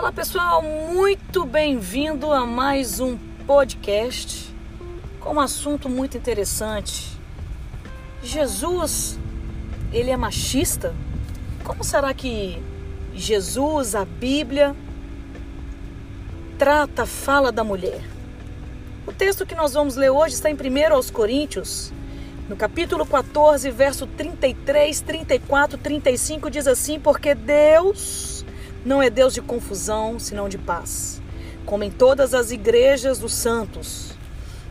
Olá pessoal, muito bem-vindo a mais um podcast com um assunto muito interessante. Jesus, ele é machista? Como será que Jesus, a Bíblia, trata, fala da mulher? O texto que nós vamos ler hoje está em 1 aos Coríntios, no capítulo 14, verso 33, 34, 35, diz assim: Porque Deus não é Deus de confusão, senão de paz. Como em todas as igrejas dos santos.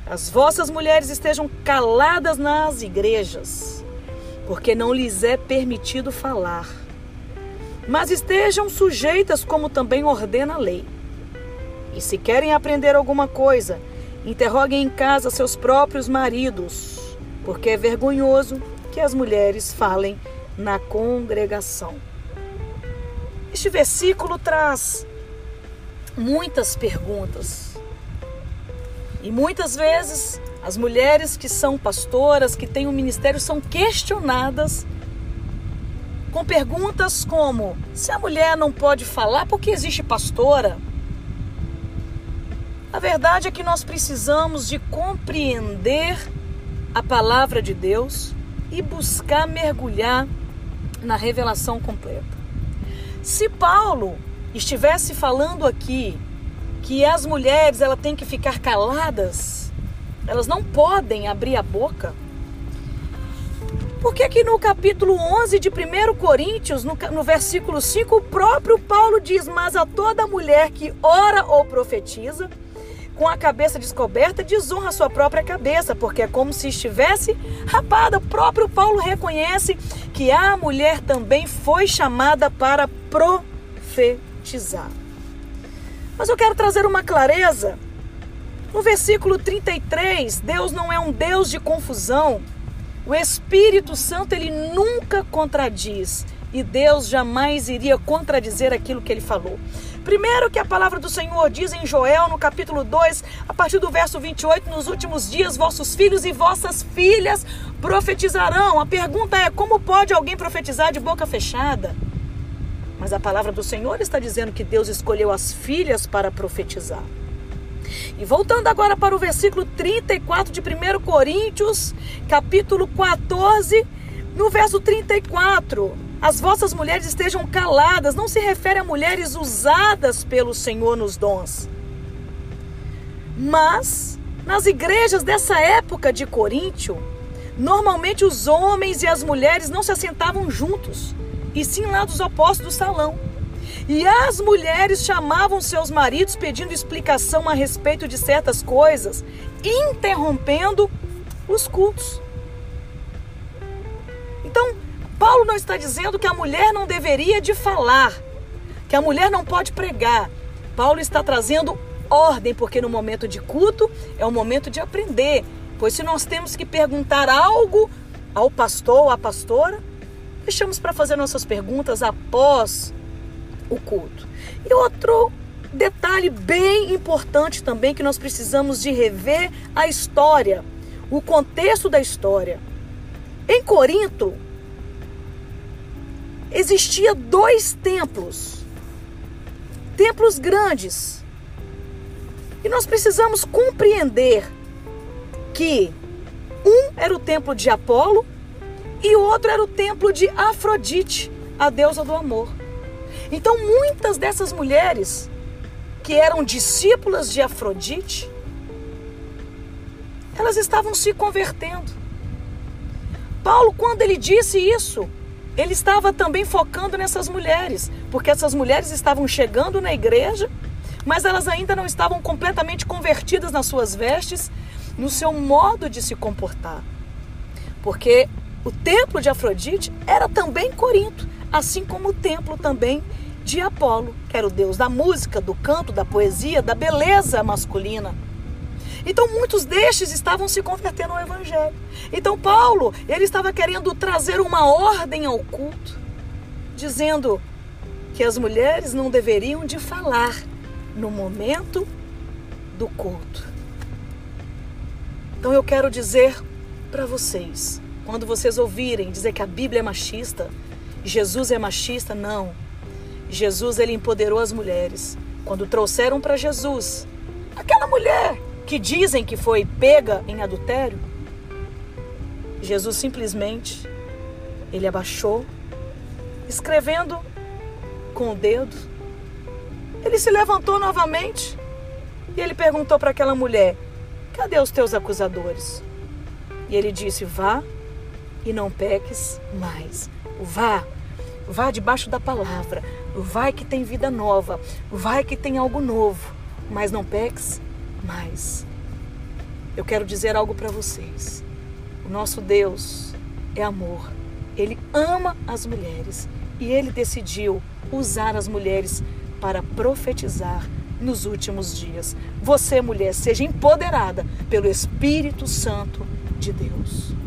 As vossas mulheres estejam caladas nas igrejas, porque não lhes é permitido falar. Mas estejam sujeitas, como também ordena a lei. E se querem aprender alguma coisa, interroguem em casa seus próprios maridos, porque é vergonhoso que as mulheres falem na congregação. Este versículo traz muitas perguntas. E muitas vezes as mulheres que são pastoras, que têm um ministério, são questionadas com perguntas como: se a mulher não pode falar, por que existe pastora? A verdade é que nós precisamos de compreender a palavra de Deus e buscar mergulhar na revelação completa. Se Paulo estivesse falando aqui que as mulheres ela têm que ficar caladas, elas não podem abrir a boca. Por que que no capítulo 11 de 1 Coríntios, no, no versículo 5, o próprio Paulo diz: Mas a toda mulher que ora ou profetiza, com a cabeça descoberta, desonra sua própria cabeça, porque é como se estivesse rapada. O próprio Paulo reconhece que a mulher também foi chamada para profetizar. Mas eu quero trazer uma clareza. No versículo 33, Deus não é um Deus de confusão. O Espírito Santo ele nunca contradiz e Deus jamais iria contradizer aquilo que ele falou. Primeiro que a palavra do Senhor diz em Joel, no capítulo 2, a partir do verso 28, nos últimos dias vossos filhos e vossas filhas profetizarão. A pergunta é: como pode alguém profetizar de boca fechada? Mas a palavra do Senhor está dizendo que Deus escolheu as filhas para profetizar. E voltando agora para o versículo 34 de 1 Coríntios, capítulo 14, no verso 34, as vossas mulheres estejam caladas, não se refere a mulheres usadas pelo Senhor nos dons. Mas, nas igrejas dessa época de Coríntio, normalmente os homens e as mulheres não se assentavam juntos, e sim lá dos opostos do salão. E as mulheres chamavam seus maridos pedindo explicação a respeito de certas coisas, interrompendo os cultos. Então, Paulo não está dizendo que a mulher não deveria de falar, que a mulher não pode pregar. Paulo está trazendo ordem, porque no momento de culto é o momento de aprender. Pois se nós temos que perguntar algo ao pastor ou à pastora, deixamos para fazer nossas perguntas após o culto. E outro detalhe bem importante também que nós precisamos de rever a história, o contexto da história. Em Corinto, existia dois templos. Templos grandes. E nós precisamos compreender que um era o templo de Apolo e outro era o templo de Afrodite, a deusa do amor. Então, muitas dessas mulheres que eram discípulas de Afrodite, elas estavam se convertendo. Paulo, quando ele disse isso, ele estava também focando nessas mulheres, porque essas mulheres estavam chegando na igreja, mas elas ainda não estavam completamente convertidas nas suas vestes, no seu modo de se comportar. Porque o templo de Afrodite era também Corinto, assim como o templo também de Apolo, que era o deus da música, do canto, da poesia, da beleza masculina. Então muitos destes estavam se convertendo ao evangelho. Então Paulo, ele estava querendo trazer uma ordem ao culto, dizendo que as mulheres não deveriam de falar no momento do culto. Então eu quero dizer para vocês, quando vocês ouvirem dizer que a Bíblia é machista, Jesus é machista, não. Jesus ele empoderou as mulheres. Quando trouxeram para Jesus aquela mulher que dizem que foi pega em adultério, Jesus simplesmente ele abaixou, escrevendo com o dedo. Ele se levantou novamente e ele perguntou para aquela mulher: Cadê os teus acusadores? E ele disse: Vá e não peques mais. Vá, vá debaixo da palavra. Vai que tem vida nova. Vai que tem algo novo. Mas não peques mais. Eu quero dizer algo para vocês. O nosso Deus é amor. Ele ama as mulheres e ele decidiu usar as mulheres para profetizar nos últimos dias. Você, mulher, seja empoderada pelo Espírito Santo de Deus.